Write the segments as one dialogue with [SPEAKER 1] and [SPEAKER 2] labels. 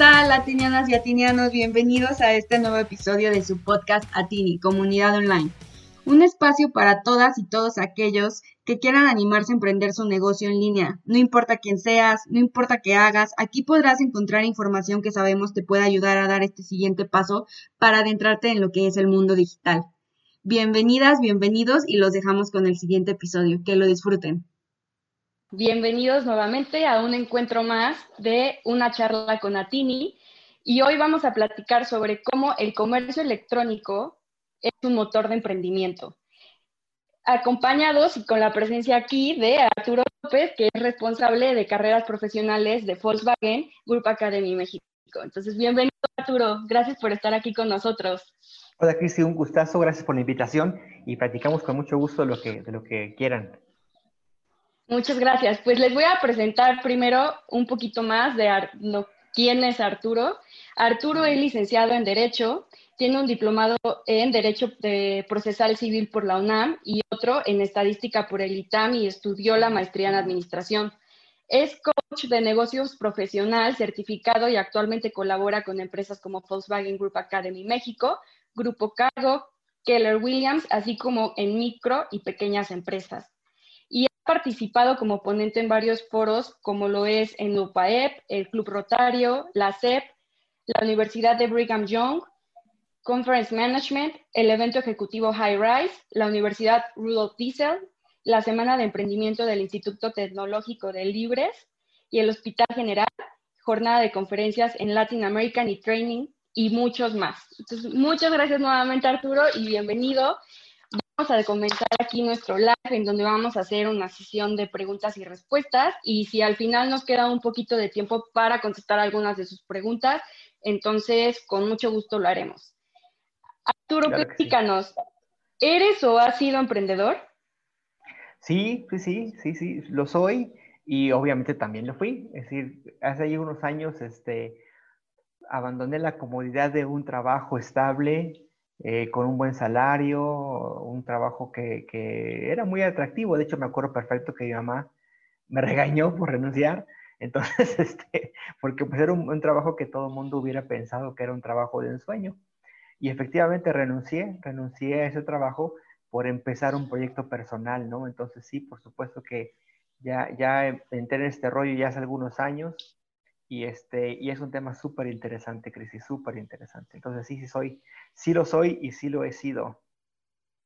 [SPEAKER 1] ¿Qué tal, latinianas y atinianos? Bienvenidos a este nuevo episodio de su podcast Atini, Comunidad Online. Un espacio para todas y todos aquellos que quieran animarse a emprender su negocio en línea. No importa quién seas, no importa qué hagas, aquí podrás encontrar información que sabemos te puede ayudar a dar este siguiente paso para adentrarte en lo que es el mundo digital. Bienvenidas, bienvenidos y los dejamos con el siguiente episodio. Que lo disfruten.
[SPEAKER 2] Bienvenidos nuevamente a un encuentro más de una charla con Atini y hoy vamos a platicar sobre cómo el comercio electrónico es un motor de emprendimiento. Acompañados y con la presencia aquí de Arturo López, que es responsable de carreras profesionales de Volkswagen Group Academy México. Entonces, bienvenido Arturo, gracias por estar aquí con nosotros.
[SPEAKER 3] Hola Cristi, un gustazo, gracias por la invitación y platicamos con mucho gusto lo que, de lo que quieran.
[SPEAKER 2] Muchas gracias. Pues les voy a presentar primero un poquito más de quién es Arturo. Arturo es licenciado en Derecho, tiene un diplomado en Derecho Procesal Civil por la UNAM y otro en Estadística por el ITAM y estudió la maestría en Administración. Es coach de negocios profesional certificado y actualmente colabora con empresas como Volkswagen Group Academy México, Grupo Cargo, Keller Williams, así como en micro y pequeñas empresas participado como ponente en varios foros, como lo es en UPAEP, el Club Rotario, la CEP, la Universidad de Brigham Young, Conference Management, el evento ejecutivo High Rise, la Universidad Rudolf Diesel, la Semana de Emprendimiento del Instituto Tecnológico de Libres y el Hospital General, jornada de conferencias en Latin American y Training y muchos más. Entonces, muchas gracias nuevamente Arturo y bienvenido a comenzar aquí nuestro live en donde vamos a hacer una sesión de preguntas y respuestas y si al final nos queda un poquito de tiempo para contestar algunas de sus preguntas, entonces con mucho gusto lo haremos. Arturo, platícanos, ¿eres o has sido emprendedor?
[SPEAKER 3] Sí, sí, sí, sí, sí, lo soy y obviamente también lo fui. Es decir, hace unos años este, abandoné la comodidad de un trabajo estable, eh, con un buen salario, un trabajo que, que, era muy atractivo. De hecho, me acuerdo perfecto que mi mamá me regañó por renunciar. Entonces, este, porque pues era un, trabajo que todo el mundo hubiera pensado que era un trabajo de ensueño. Y efectivamente renuncié, renuncié a ese trabajo por empezar un proyecto personal, ¿no? Entonces sí, por supuesto que ya, ya entré en este rollo ya hace algunos años y, este, y es un tema súper interesante, Cris, súper interesante. Entonces sí, sí soy, sí lo soy y sí lo he sido.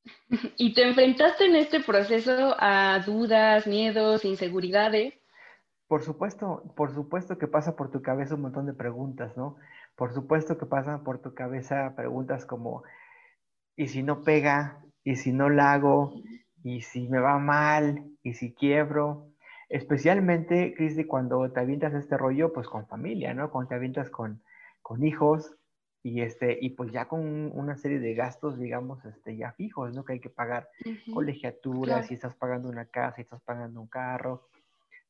[SPEAKER 2] ¿Y te enfrentaste en este proceso a dudas, miedos, inseguridades?
[SPEAKER 3] Por supuesto, por supuesto que pasa por tu cabeza un montón de preguntas, ¿no? Por supuesto que pasan por tu cabeza preguntas como, ¿y si no pega? ¿Y si no la hago? ¿Y si me va mal? ¿Y si quiebro? Especialmente, Cristi, cuando te avientas este rollo, pues con familia, ¿no? Cuando te avientas con, con hijos y, este, y pues ya con una serie de gastos, digamos, este, ya fijos, ¿no? Que hay que pagar colegiaturas, si estás pagando una casa, si estás pagando un carro.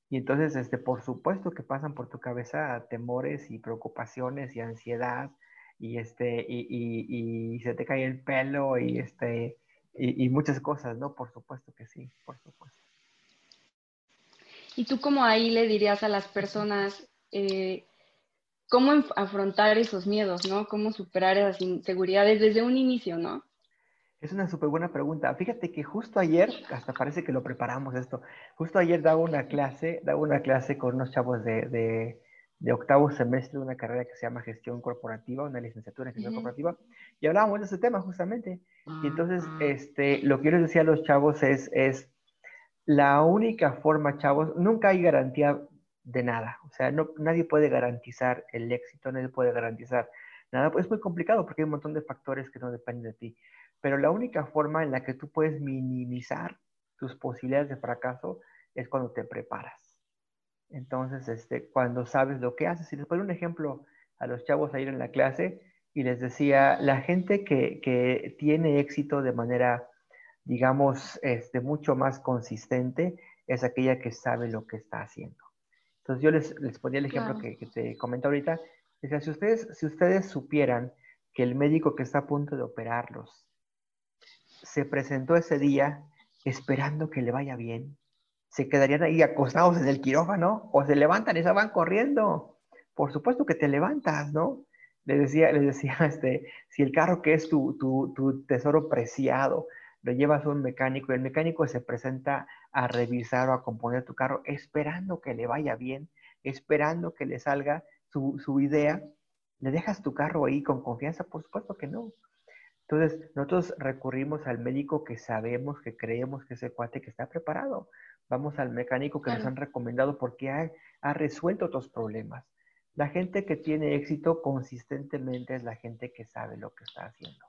[SPEAKER 3] Y entonces, este, por supuesto que pasan por tu cabeza temores y preocupaciones y ansiedad y, este, y, y, y se te cae el pelo y, este, y, y muchas cosas, ¿no? Por supuesto que sí, por supuesto.
[SPEAKER 2] ¿Y tú cómo ahí le dirías a las personas eh, cómo afrontar esos miedos, ¿no? Cómo superar esas inseguridades desde un inicio, ¿no?
[SPEAKER 3] Es una súper buena pregunta. Fíjate que justo ayer, hasta parece que lo preparamos esto, justo ayer daba una clase, daba una clase con unos chavos de, de, octavo semestre de una carrera que se llama gestión corporativa, una licenciatura en gestión corporativa, y hablábamos de ese tema justamente. Y entonces, ah. este, lo que yo les decía a los chavos es, es la única forma, chavos, nunca hay garantía de nada. O sea, no, nadie puede garantizar el éxito, nadie puede garantizar nada. Pues es muy complicado porque hay un montón de factores que no dependen de ti. Pero la única forma en la que tú puedes minimizar tus posibilidades de fracaso es cuando te preparas. Entonces, este, cuando sabes lo que haces. Y les pongo un ejemplo a los chavos a ir en la clase y les decía, la gente que, que tiene éxito de manera digamos, este, mucho más consistente es aquella que sabe lo que está haciendo. Entonces yo les, les ponía el ejemplo que, te comento ahorita. Decía, si ustedes, si ustedes supieran que el médico que está a punto de operarlos se presentó ese día esperando que le vaya bien, se quedarían ahí acostados en el quirófano o se levantan y se van corriendo. por supuesto que te levantas, ¿no? Le decía, le decía, este, si el carro que es tu, tu, tesoro preciado, lo llevas a un mecánico y el mecánico se presenta a revisar o a componer tu carro esperando que le vaya bien, esperando que le salga su, su idea, ¿le dejas tu carro ahí con confianza? Por supuesto que no. Entonces, nosotros recurrimos al médico que sabemos, que creemos que es el cuate que está preparado. Vamos al mecánico que nos han recomendado porque ha, ha, resuelto otros problemas. La gente que tiene éxito consistentemente es la gente que sabe lo que está haciendo.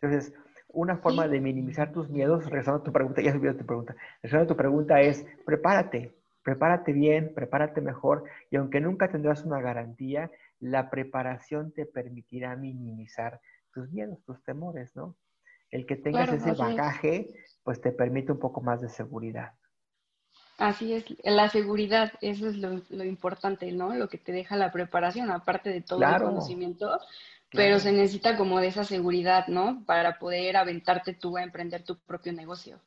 [SPEAKER 3] Entonces, una forma de minimizar tus miedos, regresando a tu pregunta, ya subió tu pregunta, regresando a tu pregunta es, prepárate, prepárate bien, prepárate mejor, y aunque nunca tendrás una garantía, la preparación te permitirá minimizar tus miedos, tus temores, ¿no? El que tengas ese bagaje, pues te permite un poco más de seguridad.
[SPEAKER 2] Así es, la seguridad, eso es lo, importante, ¿no? Lo que te deja la preparación, aparte de todo el conocimiento, pero se necesita como de esa seguridad, ¿no? Para poder aventarte tú a emprender tu propio negocio.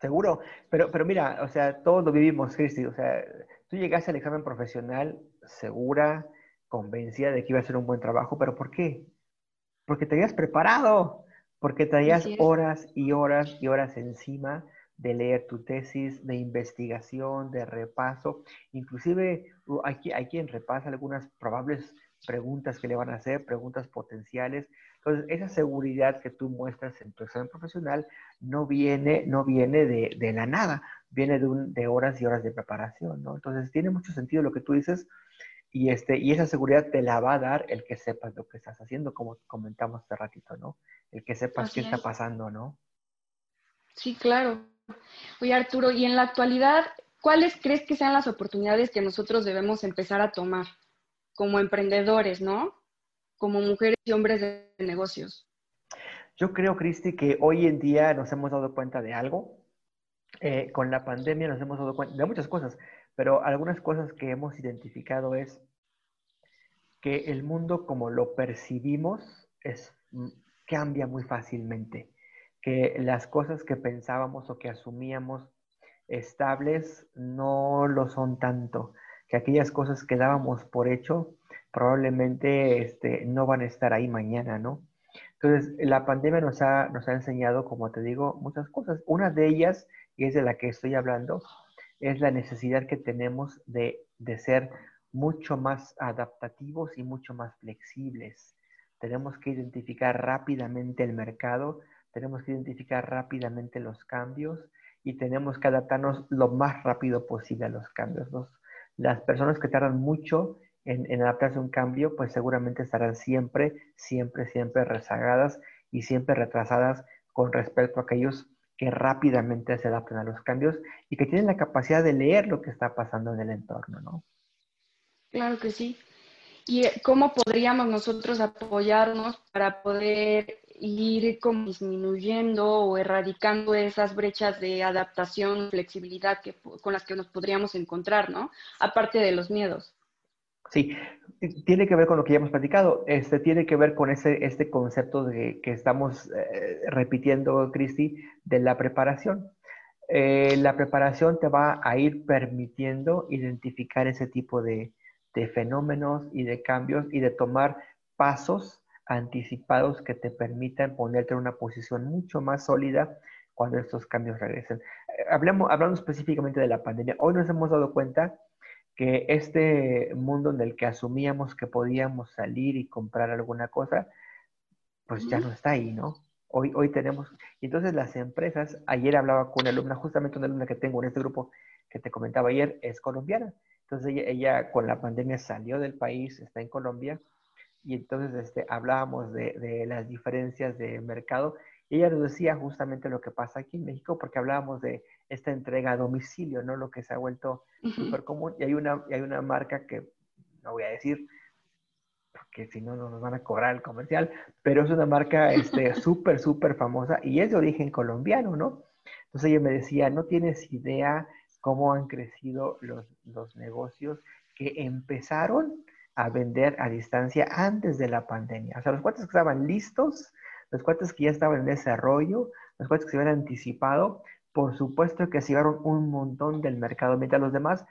[SPEAKER 3] Seguro, pero, pero mira, o sea, todos lo vivimos, Cristi, o sea, tú llegaste al examen profesional segura, convencida de que iba a ser un buen trabajo, pero ¿por qué? Porque te habías preparado, porque traías horas y horas y horas encima de leer tu tesis, de investigación, de repaso. Inclusive hay, hay quien repasa algunas probables preguntas que le van a hacer, preguntas potenciales. Entonces, esa seguridad que tú muestras en tu examen profesional no viene, no viene de, de la nada, viene de, un, de, horas y horas de preparación, ¿no? Entonces, tiene mucho sentido lo que tú dices y, este, y esa seguridad te la va a dar el que sepas lo que estás haciendo, como comentamos hace ratito, ¿no? El que sepas qué está pasando, ¿no?
[SPEAKER 2] Sí, claro. Oye, Arturo, y en la actualidad, ¿cuáles crees que sean las oportunidades que nosotros debemos empezar a tomar como emprendedores, ¿no? Como mujeres y hombres de negocios.
[SPEAKER 3] Yo creo, Cristi, que hoy en día nos hemos dado cuenta de algo. Eh, con la pandemia nos hemos dado cuenta de muchas cosas, pero algunas cosas que hemos identificado es que el mundo como lo percibimos es, mm, cambia muy fácilmente que las cosas que pensábamos o que asumíamos estables no lo son tanto, que aquellas cosas que dábamos por hecho probablemente este, no van a estar ahí mañana, ¿no? Entonces, la pandemia nos ha, nos ha enseñado, como te digo, muchas cosas. Una de ellas, y es de la que estoy hablando, es la necesidad que tenemos de, de ser mucho más adaptativos y mucho más flexibles. Tenemos que identificar rápidamente el mercado, tenemos que identificar rápidamente los cambios y tenemos que adaptarnos lo más rápido posible a los cambios. Las personas que tardan mucho en, adaptarse a un cambio, pues seguramente estarán siempre, siempre, siempre rezagadas y siempre retrasadas con respecto a aquellos que rápidamente se adaptan a los cambios y que tienen la capacidad de leer lo que está pasando en el entorno, ¿no?
[SPEAKER 2] Claro que sí. ¿Y cómo podríamos nosotros apoyarnos para poder ir como disminuyendo o erradicando esas brechas de adaptación, flexibilidad que, con las que nos podríamos encontrar, ¿no? Aparte de los miedos.
[SPEAKER 3] Sí, tiene que ver con lo que ya hemos platicado, este, tiene que ver con ese, este concepto de, que estamos eh, repitiendo, Cristi, de la preparación. Eh, la preparación te va a ir permitiendo identificar ese tipo de, de fenómenos y de cambios y de tomar pasos anticipados que te permitan ponerte en una posición mucho más sólida cuando estos cambios regresen. Eh, hablamos, hablando específicamente de la pandemia, hoy nos hemos dado cuenta que este mundo en el que asumíamos que podíamos salir y comprar alguna cosa, pues ya no está ahí, ¿no? Hoy, hoy tenemos, y entonces las empresas, ayer hablaba con una alumna, justamente una alumna que tengo en este grupo que te comentaba ayer, es colombiana. Entonces ella con la pandemia salió del país, está en Colombia, y entonces este, hablábamos de, de, las diferencias de mercado. Ella nos decía justamente lo que pasa aquí en México, porque hablábamos de esta entrega a domicilio, ¿no? Lo que se ha vuelto súper común. Y hay, una, y hay una marca que no voy a decir, porque si no, no nos van a cobrar el comercial, pero es una marca este, súper, súper famosa y es de origen colombiano, ¿no? Entonces ella me decía, no tienes idea cómo han crecido los, los negocios que empezaron a vender a distancia antes de la pandemia. O sea, los cuates que estaban listos, los cuates que ya estaban en desarrollo, los cuates que se habían anticipado, por supuesto que se llevaron un montón del mercado, mientras los demás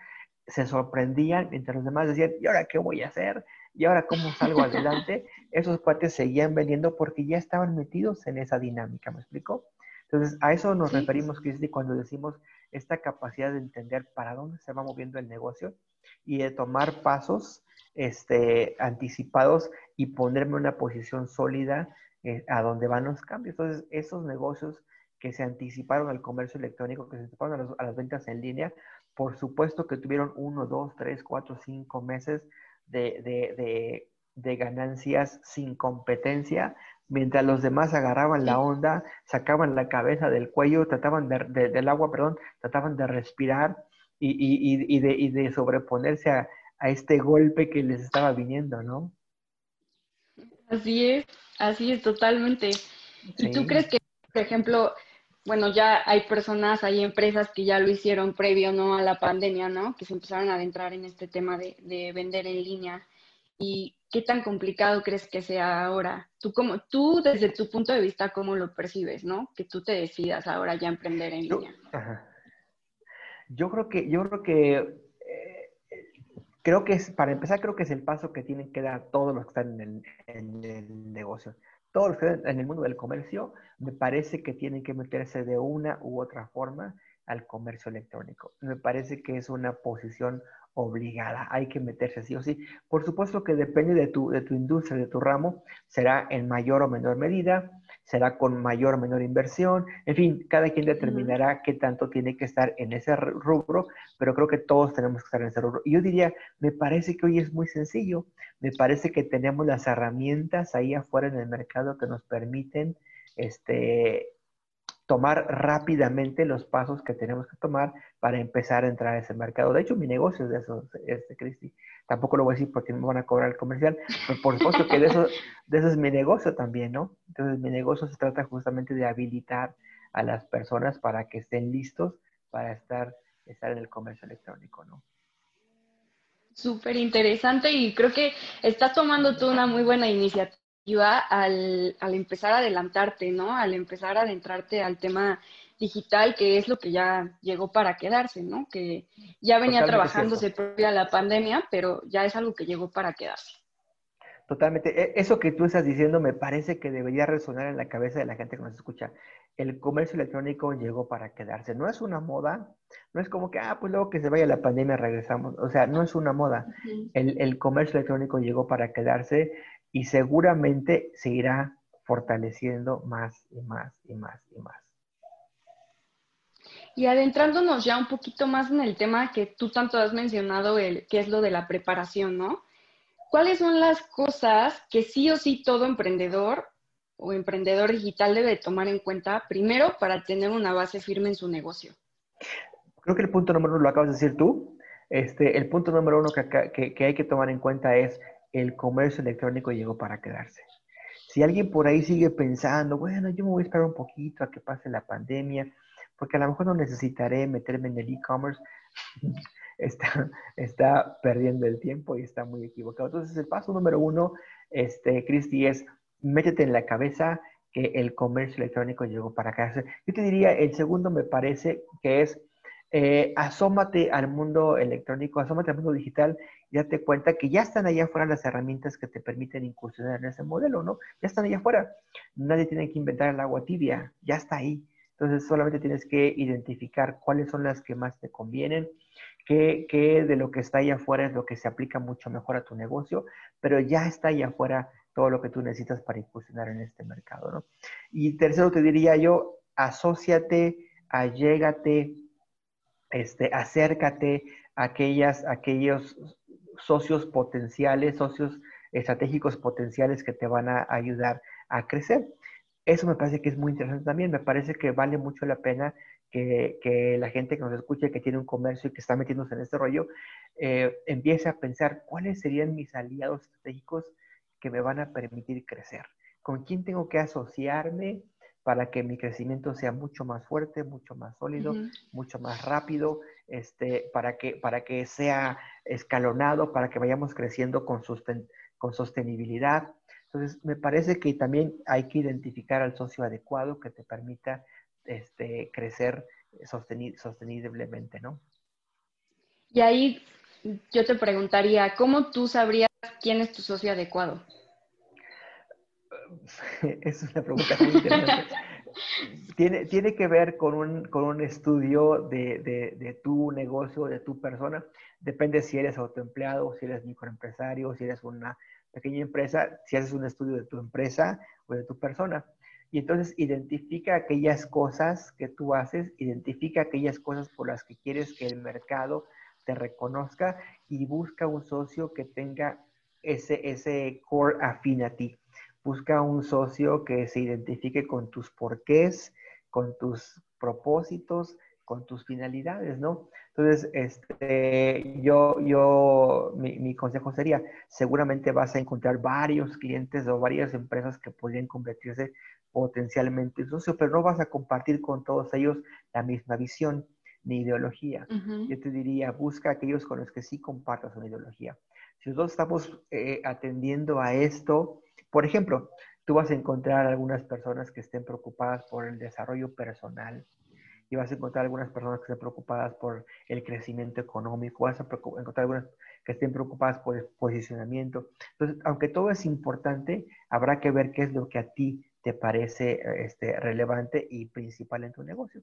[SPEAKER 3] se sorprendían mientras los demás decían, ¿y ahora qué voy a hacer? ¿Y ahora cómo salgo adelante? Esos cuates seguían vendiendo porque ya estaban metidos en esa dinámica, ¿me explico? Entonces, a eso nos referimos, Cristi, cuando decimos esta capacidad de entender para dónde se va moviendo el negocio y de tomar pasos este, anticipados y ponerme en una posición sólida eh, a donde van los cambios. Entonces, esos negocios que se anticiparon al comercio electrónico, que se anticiparon a, las ventas en línea, por supuesto que tuvieron uno, dos, tres, cuatro, cinco meses de, ganancias sin competencia, mientras los demás agarraban la onda, sacaban la cabeza del cuello, trataban del agua, perdón, trataban de respirar y, de, sobreponerse a, este golpe que les estaba viniendo, ¿no?
[SPEAKER 2] Así es, así es, totalmente. ¿Y tú crees que, por ejemplo, bueno, ya hay personas, hay empresas que ya lo hicieron previo ¿no? a la pandemia, ¿no? Que se empezaron a adentrar en este tema de, vender en línea. ¿Y qué tan complicado crees que sea ahora? Tú, como, tú desde tu punto de vista, ¿cómo lo percibes, no? Que tú te decidas ahora ya emprender en línea.
[SPEAKER 3] Yo creo que, yo creo que, creo que es, para empezar, creo que es el paso que tienen que dar todos los que están en el negocio todos los que están en el mundo del comercio, me parece que tienen que meterse de una u otra forma al comercio electrónico. Me parece que es una posición obligada, hay que meterse sí o sí. Por supuesto que depende de tu, de tu industria, de tu ramo, será en mayor o menor medida, será con mayor o menor inversión, en fin, cada quien determinará qué tanto tiene que estar en ese rubro, pero creo que todos tenemos que estar en ese rubro. Y yo diría, me parece que hoy es muy sencillo, me parece que tenemos las herramientas ahí afuera en el mercado que nos permiten este, tomar rápidamente los pasos que tenemos que tomar para empezar a entrar a ese mercado. De hecho, mi negocio es de eso, este, Cristi. Tampoco lo voy a decir porque me van a cobrar el comercial, pero por supuesto que de eso, es mi negocio también, ¿no? Entonces, mi negocio se trata justamente de habilitar a las personas para que estén listos para estar, estar en el comercio electrónico, ¿no?
[SPEAKER 2] Súper interesante y creo que estás tomando tú una muy buena iniciativa al, al, empezar a adelantarte, ¿no? Al empezar a adentrarte al tema digital, que es lo que ya llegó para quedarse, ¿no? Que ya venía trabajándose previa la pandemia, pero ya es algo que llegó para quedarse.
[SPEAKER 3] Totalmente. E, eso que tú estás diciendo me parece que debería resonar en la cabeza de la gente que nos escucha. El comercio electrónico llegó para quedarse. No es una moda, no es como que, ah, pues luego que se vaya la pandemia regresamos. O sea, no es una moda. el, el comercio electrónico llegó para quedarse y seguramente se irá fortaleciendo más y más y más y más.
[SPEAKER 2] Y adentrándonos ya un poquito más en el tema que tú tanto has mencionado, el, que es lo de la preparación, ¿no? ¿Cuáles son las cosas que sí o sí todo emprendedor o emprendedor digital debe tomar en cuenta primero para tener una base firme en su negocio?
[SPEAKER 3] Creo que el punto número uno lo acabas de decir tú. Este, el punto número uno que, que hay que tomar en cuenta es el comercio electrónico llegó para quedarse. Si alguien por ahí sigue pensando, bueno, yo me voy a esperar un poquito a que pase la pandemia, porque a lo mejor no necesitaré meterme en el e-commerce, está, está perdiendo el tiempo y está muy equivocado. Entonces, el paso número uno, este, Cristi, es métete en la cabeza que el comercio electrónico llegó para quedarse. Yo te diría, el segundo me parece que es eh, asómate al mundo electrónico, asómate al mundo digital y date cuenta que ya están allá afuera las herramientas que te permiten incursionar en ese modelo, ¿no? Ya están allá afuera. Nadie tiene que inventar el agua tibia, ya está ahí. Entonces solamente tienes que identificar cuáles son las que más te convienen, qué, qué de lo que está allá afuera es lo que se aplica mucho mejor a tu negocio, pero ya está allá afuera todo lo que tú necesitas para incursionar en este mercado, ¿no? Y tercero te diría yo, asóciate, allégate, este, acércate a aquellas, aquellos socios potenciales, socios estratégicos potenciales que te van a ayudar a crecer. Eso me parece que es muy interesante también. Me parece que vale mucho la pena que, la gente que nos escuche, que tiene un comercio y que está metiéndose en este rollo, eh, empiece a pensar cuáles serían mis aliados estratégicos que me van a permitir crecer. ¿Con quién tengo que asociarme? para que mi crecimiento sea mucho más fuerte, mucho más sólido, mucho más rápido, este, para, que, para que sea escalonado, para que vayamos creciendo con, con sostenibilidad. Entonces, me parece que también hay que identificar al socio adecuado que te permita este, crecer sosteniblemente, ¿no?
[SPEAKER 2] Y ahí yo te preguntaría, ¿cómo tú sabrías quién es tu socio adecuado?
[SPEAKER 3] Es una pregunta muy interesante. tiene, tiene que ver con un, con un estudio de, de, de, tu negocio, de tu persona. Depende si eres autoempleado, si eres microempresario, si eres una pequeña empresa, si haces un estudio de tu empresa o de tu persona. Y entonces identifica aquellas cosas que tú haces, identifica aquellas cosas por las que quieres que el mercado te reconozca y busca un socio que tenga ese, ese core afín a ti. Busca un socio que se identifique con tus porqués, con tus propósitos, con tus finalidades, ¿no? Entonces, este, yo, yo, mi, mi, consejo sería, seguramente vas a encontrar varios clientes o varias empresas que podrían convertirse potencialmente en socio, pero no vas a compartir con todos ellos la misma visión ni ideología. Yo te diría, busca aquellos con los que sí compartas una ideología. Si nosotros estamos eh, atendiendo a esto, por ejemplo, tú vas a encontrar algunas personas que estén preocupadas por el desarrollo personal, y vas a encontrar algunas personas que estén preocupadas por el crecimiento económico, vas a encontrar algunas que estén preocupadas por el posicionamiento. Entonces, aunque todo es importante, habrá que ver qué es lo que a ti te parece este, relevante y principal en tu negocio.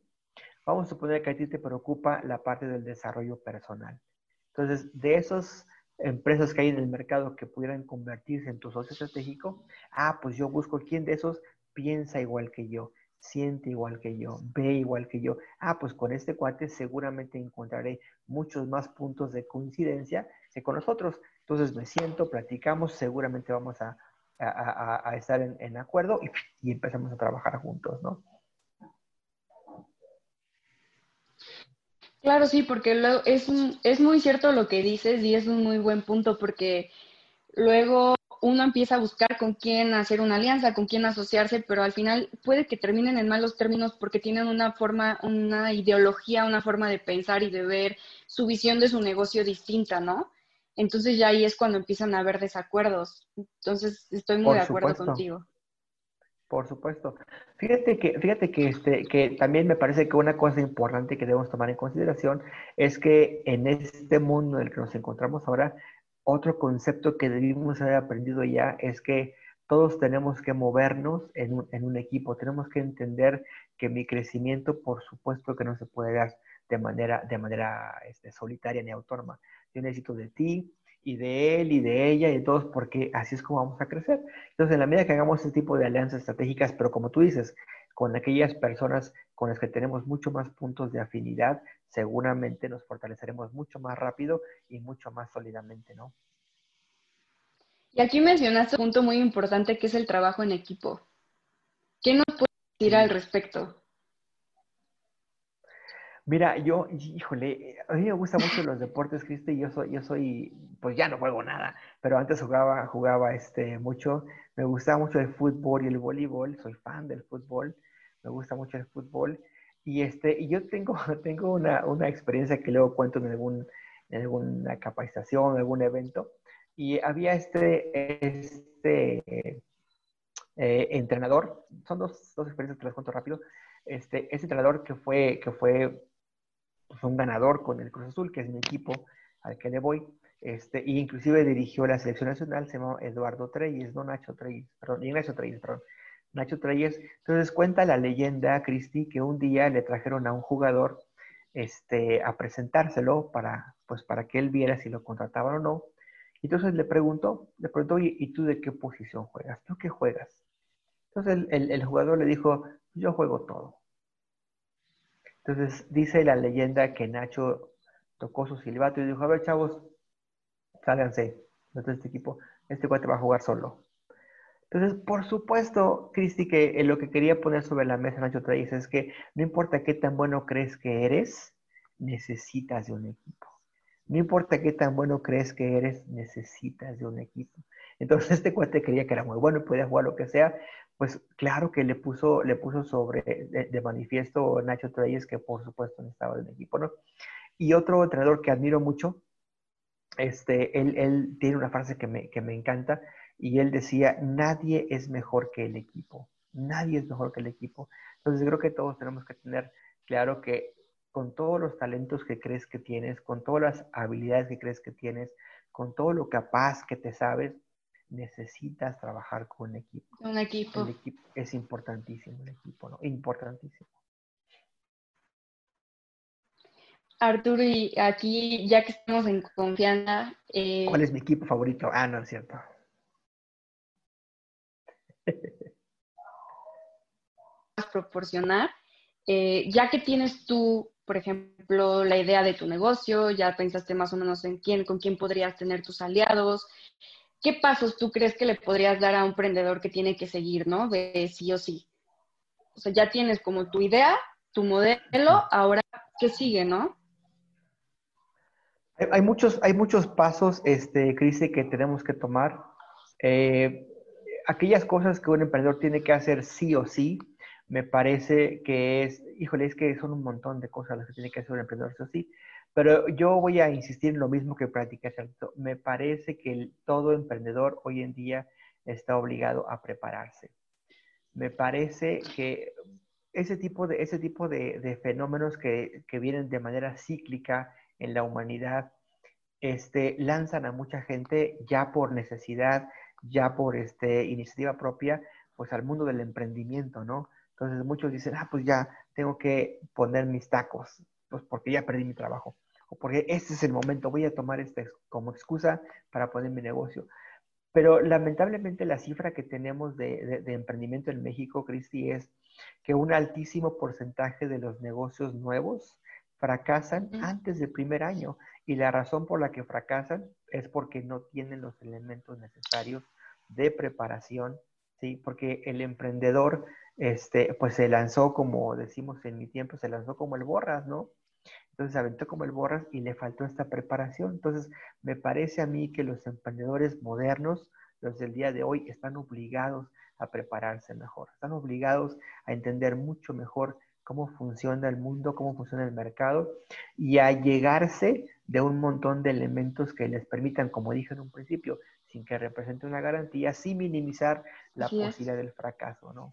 [SPEAKER 3] Vamos a suponer que a ti te preocupa la parte del desarrollo personal. Entonces, de esas empresas que hay en el mercado que pudieran convertirse en tu socio estratégico, ah, pues yo busco quién de esos piensa igual que yo, siente igual que yo, ve igual que yo. Ah, pues con este cuate seguramente encontraré muchos más puntos de coincidencia que con nosotros. Entonces me siento, platicamos, seguramente vamos a, estar en, acuerdo y, y empezamos a trabajar juntos, ¿no?
[SPEAKER 2] Claro, sí, porque es, es muy cierto lo que dices y es un muy buen punto porque luego uno empieza a buscar con quién hacer una alianza, con quién asociarse, pero al final puede que terminen en malos términos porque tienen una forma, una ideología, una forma de pensar y de ver su visión de su negocio distinta, ¿no? Entonces ya ahí es cuando empiezan a haber desacuerdos. Entonces estoy muy de acuerdo contigo.
[SPEAKER 3] Por supuesto. Fíjate que, fíjate que, este, que también me parece que una cosa importante que debemos tomar en consideración es que en este mundo en el que nos encontramos ahora, otro concepto que debimos haber aprendido ya es que todos tenemos que movernos en un, en un equipo. Tenemos que entender que mi crecimiento, por supuesto, que no se puede dar de manera, de manera este, solitaria ni autónoma. Yo necesito de ti, y de él y de ella y de todos, porque así es como vamos a crecer. Entonces, en la medida que hagamos este tipo de alianzas estratégicas, pero como tú dices, con aquellas personas con las que tenemos mucho más puntos de afinidad, seguramente nos fortaleceremos mucho más rápido y mucho más sólidamente, ¿no?
[SPEAKER 2] Y aquí mencionaste un punto muy importante que es el trabajo en equipo. ¿Qué nos puedes decir al respecto?
[SPEAKER 3] Mira, yo, híjole, a mí me gustan mucho los deportes, Cristi, yo soy, yo soy, pues ya no juego nada, pero antes jugaba, jugaba este, mucho, me gustaba mucho el fútbol y el voleibol, soy fan del fútbol, me gusta mucho el fútbol, y este, y yo tengo, tengo una, una experiencia que luego cuento en algún, en alguna capacitación, en algún evento, y había este, este eh, entrenador, son dos, dos experiencias que les cuento rápido, este, ese entrenador que fue, que fue pues, un ganador con el Cruz Azul, que es mi equipo al que le voy. Este, y inclusive dirigió la selección nacional, se llama Eduardo Treyes, no Nacho Treyes, perdón, Ignacio Treyes, perdón, Nacho Treyes. Entonces cuenta la leyenda, Cristi, que un día le trajeron a un jugador este, a presentárselo para, pues, para que él viera si lo contrataban o no. Entonces le preguntó, le preguntó, ¿y tú de qué posición juegas? ¿Tú qué juegas? Entonces el, el jugador le dijo, yo juego todo. Entonces dice la leyenda que Nacho tocó su silbato y dijo, a ver chavos, sálganse de este equipo, este cuate va a jugar solo. Entonces, por supuesto, Cristi, que lo que quería poner sobre la mesa Nacho Treyes es que no importa qué tan bueno crees que eres, necesitas de un equipo. No importa qué tan bueno crees que eres, necesitas de un equipo. Entonces este cuate creía que era muy bueno y podía jugar lo que sea, pues claro que le puso, le puso sobre de, manifiesto Nacho Treyes que por supuesto no estaba en el equipo, ¿no? Y otro entrenador que admiro mucho, este, él, él tiene una frase que me, que me encanta y él decía, nadie es mejor que el equipo, nadie es mejor que el equipo. Entonces creo que todos tenemos que tener claro que con todos los talentos que crees que tienes, con todas las habilidades que crees que tienes, con todo lo capaz que te sabes, necesitas trabajar con un equipo.
[SPEAKER 2] Un equipo.
[SPEAKER 3] El equipo es importantísimo, el equipo, ¿no? Importantísimo.
[SPEAKER 2] Arturo, y aquí, ya que estamos en confianza.
[SPEAKER 3] Eh, ¿Cuál es mi equipo favorito? Ah, no es cierto.
[SPEAKER 2] Proporcionar, eh, ya que tienes tú, por ejemplo, la idea de tu negocio, ya pensaste más o menos en quién, con quién podrías tener tus aliados, ¿qué pasos tú crees que le podrías dar a un emprendedor que tiene que seguir, ¿no? De sí o sí. O sea, ya tienes como tu idea, tu modelo, ahora, ¿qué sigue, no?
[SPEAKER 3] Hay, muchos, hay muchos pasos, este, Cris, que tenemos que tomar. Eh, aquellas cosas que un emprendedor tiene que hacer sí o sí, me parece que es, híjole, es que son un montón de cosas las que tiene que hacer un emprendedor sí o sí, pero yo voy a insistir en lo mismo que practicé Me parece que todo emprendedor hoy en día está obligado a prepararse. Me parece que ese tipo de, ese tipo de, fenómenos que, que vienen de manera cíclica, en la humanidad este, lanzan a mucha gente ya por necesidad, ya por este, iniciativa propia, pues al mundo del emprendimiento, ¿no? Entonces muchos dicen, ah, pues ya tengo que poner mis tacos, pues porque ya perdí mi trabajo, o porque este es el momento, voy a tomar este como excusa para poner mi negocio. Pero lamentablemente la cifra que tenemos de, de emprendimiento en México, Cristi, es que un altísimo porcentaje de los negocios nuevos fracasan antes del primer año y la razón por la que fracasan es porque no tienen los elementos necesarios de preparación, ¿sí? Porque el emprendedor, este, pues se lanzó, como decimos en mi tiempo, se lanzó como el borras, ¿no? Entonces se aventó como el borras y le faltó esta preparación. Entonces, me parece a mí que los emprendedores modernos, los del día de hoy, están obligados a prepararse mejor, están obligados a entender mucho mejor cómo funciona el mundo, cómo funciona el mercado y a llegarse de un montón de elementos que les permitan, como dije en un principio, sin que represente una garantía, sin minimizar la posibilidad del fracaso, ¿no?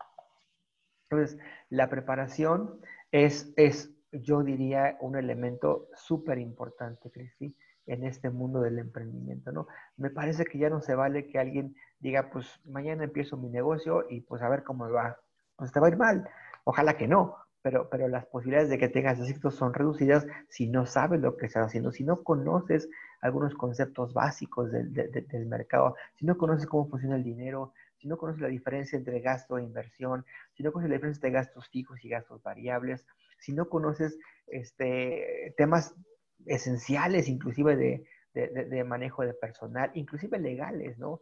[SPEAKER 3] Entonces, la preparación es, es yo diría, un elemento súper importante, Cristi, en este mundo del emprendimiento, ¿no? Me parece que ya no se vale que alguien diga, pues mañana empiezo mi negocio y pues a ver cómo va. Pues te va a ir mal. Ojalá que no, pero, pero las posibilidades de que tengas éxito son reducidas si no sabes lo que estás haciendo, si no conoces algunos conceptos básicos del, del mercado, si no conoces cómo funciona el dinero, si no conoces la diferencia entre gasto e inversión, si no conoces la diferencia entre gastos fijos y gastos variables, si no conoces este, temas esenciales, inclusive de, de, manejo de personal, inclusive legales, ¿no?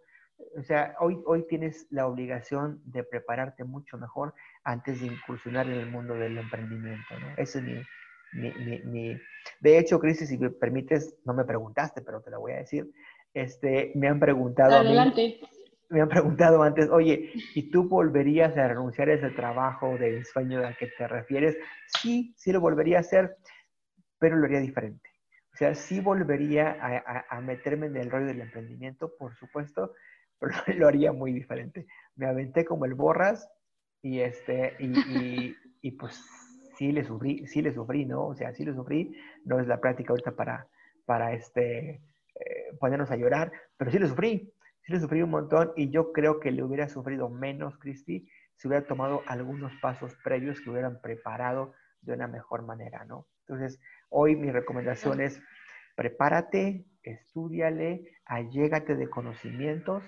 [SPEAKER 3] O sea, hoy, hoy tienes la obligación de prepararte mucho mejor antes de incursionar en el mundo del emprendimiento, ¿no? Ese es mi, De hecho, Cristi, si me permites, no me preguntaste, pero te lo voy a decir. Este, me han preguntado
[SPEAKER 2] Adelante.
[SPEAKER 3] Me han preguntado antes, oye, ¿y tú volverías a renunciar a ese trabajo de sueño al que te refieres? Sí, sí lo volvería a hacer, pero lo haría diferente. O sea, sí volvería a, meterme en el rollo del emprendimiento, por supuesto, pero lo haría muy diferente. Me aventé como el borras y, este, y, y, pues sí le, sufrí, sí le sufrí, ¿no? O sea, sí le sufrí. No es la práctica ahorita para, para este, eh, ponernos a llorar, pero sí le sufrí. Sí le sufrí un montón y yo creo que le hubiera sufrido menos, Cristi, si hubiera tomado algunos pasos previos que hubieran preparado de una mejor manera, ¿no? Entonces, hoy mi recomendación es prepárate, estudiale, allégate de conocimientos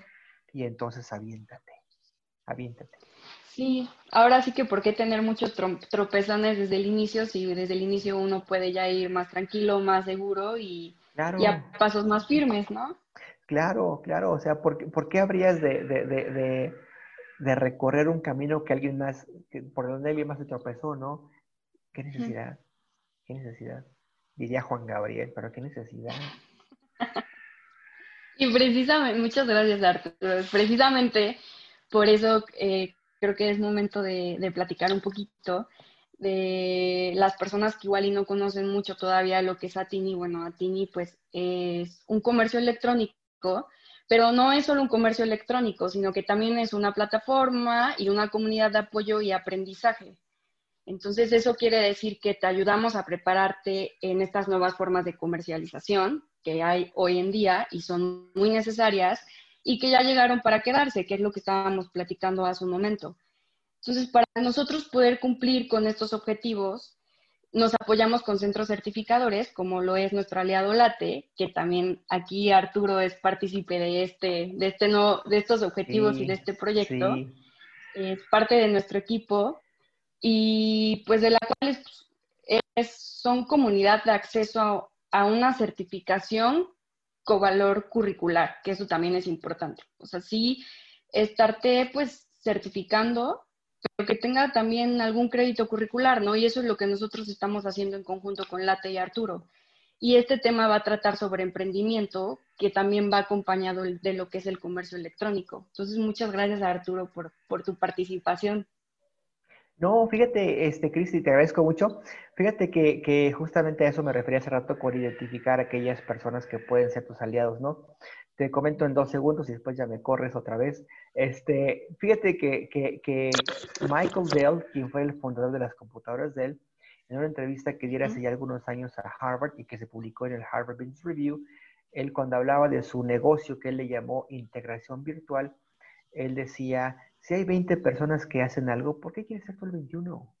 [SPEAKER 3] y entonces aviéntate, aviéntate.
[SPEAKER 2] Sí, ahora sí que por qué tener muchos tropezones desde el inicio si desde el inicio uno puede ya ir más tranquilo, más seguro y ya pasos más firmes, ¿no?
[SPEAKER 3] Claro, claro, o sea, ¿por, ¿por qué habrías de, de, de, de, recorrer un camino que alguien más, por donde alguien más se tropezó, ¿no? ¿Qué necesidad? ¿Qué necesidad? Diría Juan Gabriel, pero ¿qué necesidad?
[SPEAKER 2] Y precisamente, muchas gracias Arturo, precisamente por eso eh, creo que es momento de, platicar un poquito de las personas que igual y no conocen mucho todavía lo que es Atini. Bueno, Atini pues es un comercio electrónico, pero no es solo un comercio electrónico, sino que también es una plataforma y una comunidad de apoyo y aprendizaje. Entonces, eso quiere decir que te ayudamos a prepararte en estas nuevas formas de comercialización que hay hoy en día y son muy necesarias y que ya llegaron para quedarse, que es lo que estábamos platicando hace un momento. Entonces, para nosotros poder cumplir con estos objetivos, nos apoyamos con centros certificadores, como lo es nuestro aliado Late, que también aquí Arturo es partícipe de, este, de, este no, de estos objetivos y de este proyecto. Es parte de nuestro equipo y pues de la cual son comunidad de acceso a, una certificación con valor curricular, que eso también es importante. O sea, sí, estarte pues certificando, pero que tenga también algún crédito curricular, ¿no? Y eso es lo que nosotros estamos haciendo en conjunto con Late y Arturo. Y este tema va a tratar sobre emprendimiento, que también va acompañado de lo que es el comercio electrónico. Entonces, muchas gracias a Arturo por, por tu participación.
[SPEAKER 3] No, fíjate, este, Cristi, te agradezco mucho. Fíjate que, que, justamente a eso me refería hace rato con identificar aquellas personas que pueden ser tus aliados, ¿no? Te comento en dos segundos y después ya me corres otra vez. Este, fíjate que, que, que Michael Dell, quien fue el fundador de las computadoras Dell, en una entrevista que diera hace ya algunos años a Harvard y que se publicó en el Harvard Business Review, él cuando hablaba de su negocio que él le llamó integración virtual, él decía si hay 20 personas que hacen algo, ¿por qué quieres ser tú el 21?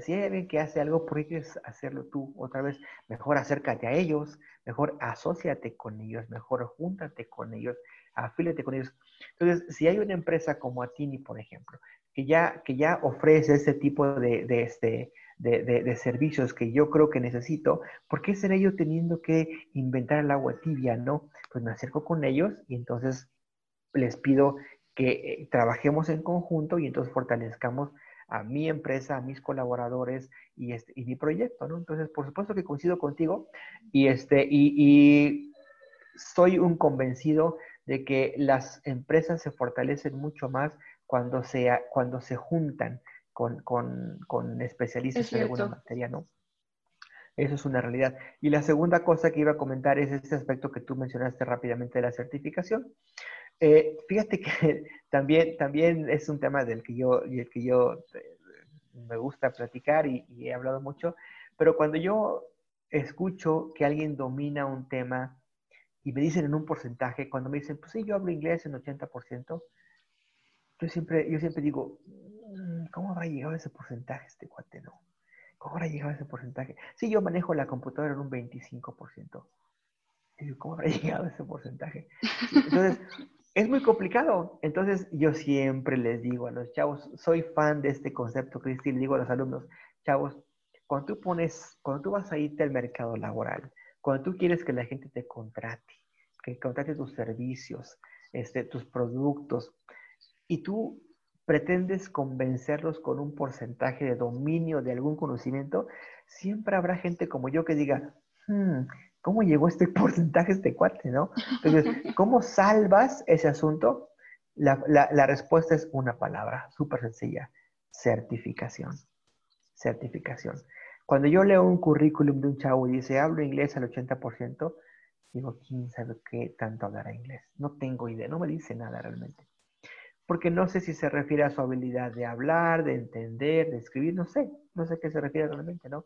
[SPEAKER 3] Si hay alguien que hace algo, ¿por qué hacerlo tú? Otra vez, mejor acércate a ellos, mejor asóciate con ellos, mejor júntate con ellos, afílate con ellos. Entonces, si hay una empresa como Atini, por ejemplo, que ya, que ya ofrece este tipo de, de este, de, de, servicios que yo creo que necesito, ¿por qué seré yo teniendo que inventar el agua tibia? No, pues me acerco con ellos y entonces les pido que eh, trabajemos en conjunto y entonces fortalezcamos a mi empresa, a mis colaboradores y, este, y mi proyecto, ¿no? Entonces, por supuesto que coincido contigo y, este, y, soy un convencido de que las empresas se fortalecen mucho más cuando se, cuando se juntan con, con, con especialistas en alguna materia, ¿no? Eso es una realidad. Y la segunda cosa que iba a comentar es este aspecto que tú mencionaste rápidamente de la certificación. Eh, fíjate que también, también es un tema del que yo, el que yo eh, me gusta platicar y, he hablado mucho, pero cuando yo escucho que alguien domina un tema y me dicen en un porcentaje, cuando me dicen, pues sí, yo hablo inglés en 80%, yo siempre, yo siempre digo, mm, ¿cómo habrá llegado ese porcentaje este cuate, no? ¿Cómo habrá llegado ese porcentaje? Sí, yo manejo la computadora en un 25%. ¿Cómo habrá llegado ese porcentaje? Entonces, es muy complicado. Entonces, yo siempre les digo a los chavos, soy fan de este concepto, Cristi, le digo a los alumnos, chavos, cuando tú pones, cuando tú vas a irte al mercado laboral, cuando tú quieres que la gente te contrate, que contrate tus servicios, este, tus productos, y tú pretendes convencerlos con un porcentaje de dominio de algún conocimiento, siempre habrá gente como yo que diga, hmm, ¿cómo llegó este porcentaje este cuate, no? Entonces, ¿cómo salvas ese asunto? La, respuesta es una palabra, súper sencilla, certificación. Certificación. Cuando yo leo un currículum de un chavo y dice, hablo inglés al 80%, digo, ¿quién sabe qué tanto hablará inglés? No tengo idea, no me dice nada realmente. Porque no sé si se refiere a su habilidad de hablar, de entender, de escribir, no sé, no sé a qué se refiere realmente, ¿no?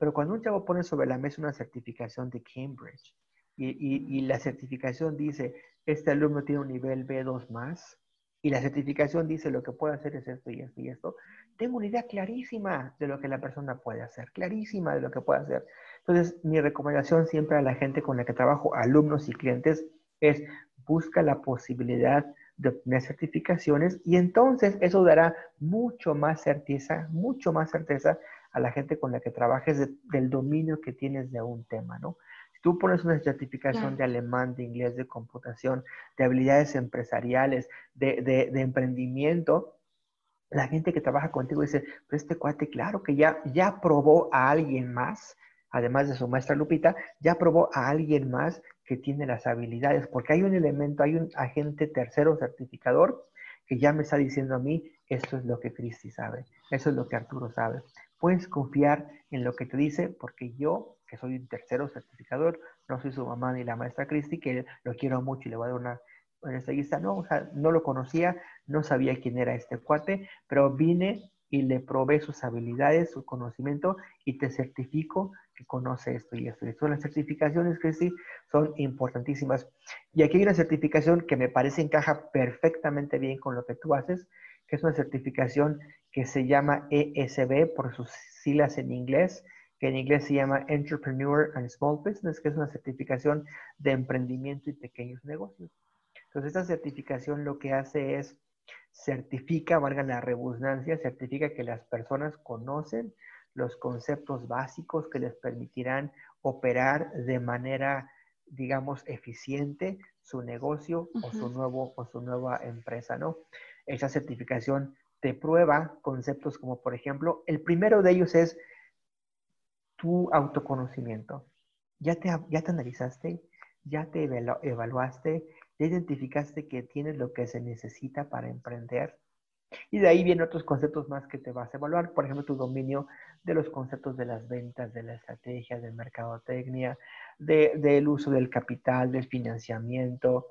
[SPEAKER 3] Pero cuando un chavo pone sobre la mesa una certificación de Cambridge y, la certificación dice, este alumno tiene un nivel B2 más, y la certificación dice lo que puede hacer es esto y esto y esto, tengo una idea clarísima de lo que la persona puede hacer, clarísima de lo que puede hacer. Entonces, mi recomendación siempre a la gente con la que trabajo, alumnos y clientes, es busca la posibilidad de obtener certificaciones y entonces eso dará mucho más certeza, mucho más certeza a la gente con la que trabajes del dominio que tienes de un tema, ¿no? Si tú pones una certificación de alemán, de inglés, de computación, de habilidades empresariales, de, de, emprendimiento, la gente que trabaja contigo dice, pues este cuate, claro que ya, ya probó a alguien más, además de su maestra Lupita, ya probó a alguien más que tiene las habilidades, porque hay un elemento, hay un agente tercero certificador que ya me está diciendo a mí, esto es lo que Cristi sabe, eso es lo que Arturo sabe. Puedes confiar en lo que te dice, porque yo, que soy un tercero certificador, no soy su mamá ni la maestra Cristi, que lo quiero mucho y le voy a dar una, una no, o sea, no lo conocía, no sabía quién era este cuate, pero vine y le probé sus habilidades, su conocimiento y te certifico que conoce esto y esto. Son las certificaciones sí son importantísimas. Y aquí hay una certificación que me parece encaja perfectamente bien con lo que tú haces, es una certificación que se llama ESB por sus siglas en inglés, que en inglés se llama Entrepreneur and Small Business, que es una certificación de emprendimiento y pequeños negocios. Entonces, esta certificación lo que hace es certifica, valga la redundancia, certifica que las personas conocen los conceptos básicos que les permitirán operar de manera, digamos, eficiente su negocio o, su nuevo, o su nueva empresa, ¿no? Esa certificación te prueba conceptos como, por ejemplo, el primero de ellos es tu autoconocimiento. Ya te, ya te analizaste, ya te evaluaste, ya identificaste que tienes lo que se necesita para emprender. Y de ahí vienen otros conceptos más que te vas a evaluar. Por ejemplo, tu dominio de los conceptos de las ventas, de la estrategia, de mercadotecnia, del uso del capital, del financiamiento,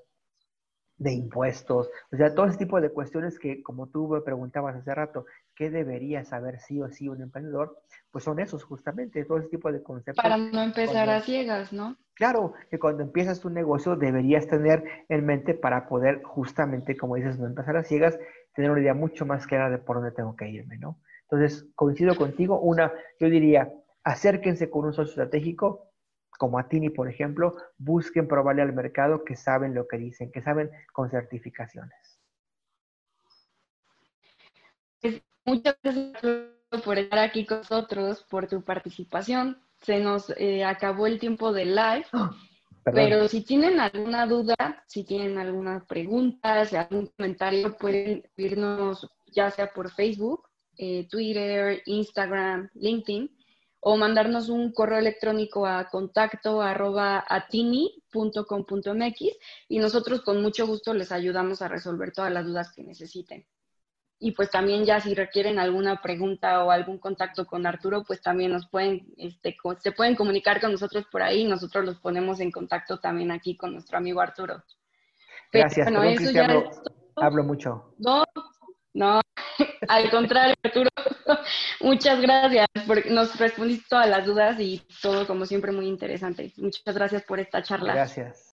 [SPEAKER 3] de impuestos, o sea, todo ese tipo de cuestiones que, como tú me preguntabas hace rato, ¿qué debería saber sí o sí un emprendedor? Pues son esos justamente, todo ese tipo de conceptos.
[SPEAKER 2] Para no empezar a ciegas, ¿no?
[SPEAKER 3] Claro, que cuando empiezas tu negocio deberías tener en mente para poder justamente, como dices, no empezar a ciegas, tener una idea mucho más clara de por dónde tengo que irme, ¿no? Entonces, coincido contigo, una, yo diría, acérquense con un socio estratégico, como Atini, por ejemplo, busquen probarle al mercado que saben lo que dicen, que saben con certificaciones.
[SPEAKER 2] Pues, muchas gracias por estar aquí con nosotros, por tu participación. Se nos eh, acabó el tiempo del live. Pero si tienen alguna duda, si tienen alguna pregunta, si algún comentario, pueden irnos ya sea por Facebook, eh, Twitter, Instagram, LinkedIn o mandarnos un correo electrónico a contacto arroba atini.com.mx y nosotros con mucho gusto les ayudamos a resolver todas las dudas que necesiten. Y pues también ya si requieren alguna pregunta o algún contacto con Arturo, pues también nos pueden, este, se pueden comunicar con nosotros por ahí y nosotros los ponemos en contacto también aquí con nuestro amigo Arturo.
[SPEAKER 3] Gracias, bueno, eso ya hablo mucho.
[SPEAKER 2] No, no, al contrario, Arturo. Muchas gracias, porque nos respondiste todas las dudas y todo como siempre muy interesante. Muchas gracias por esta charla.
[SPEAKER 3] Gracias.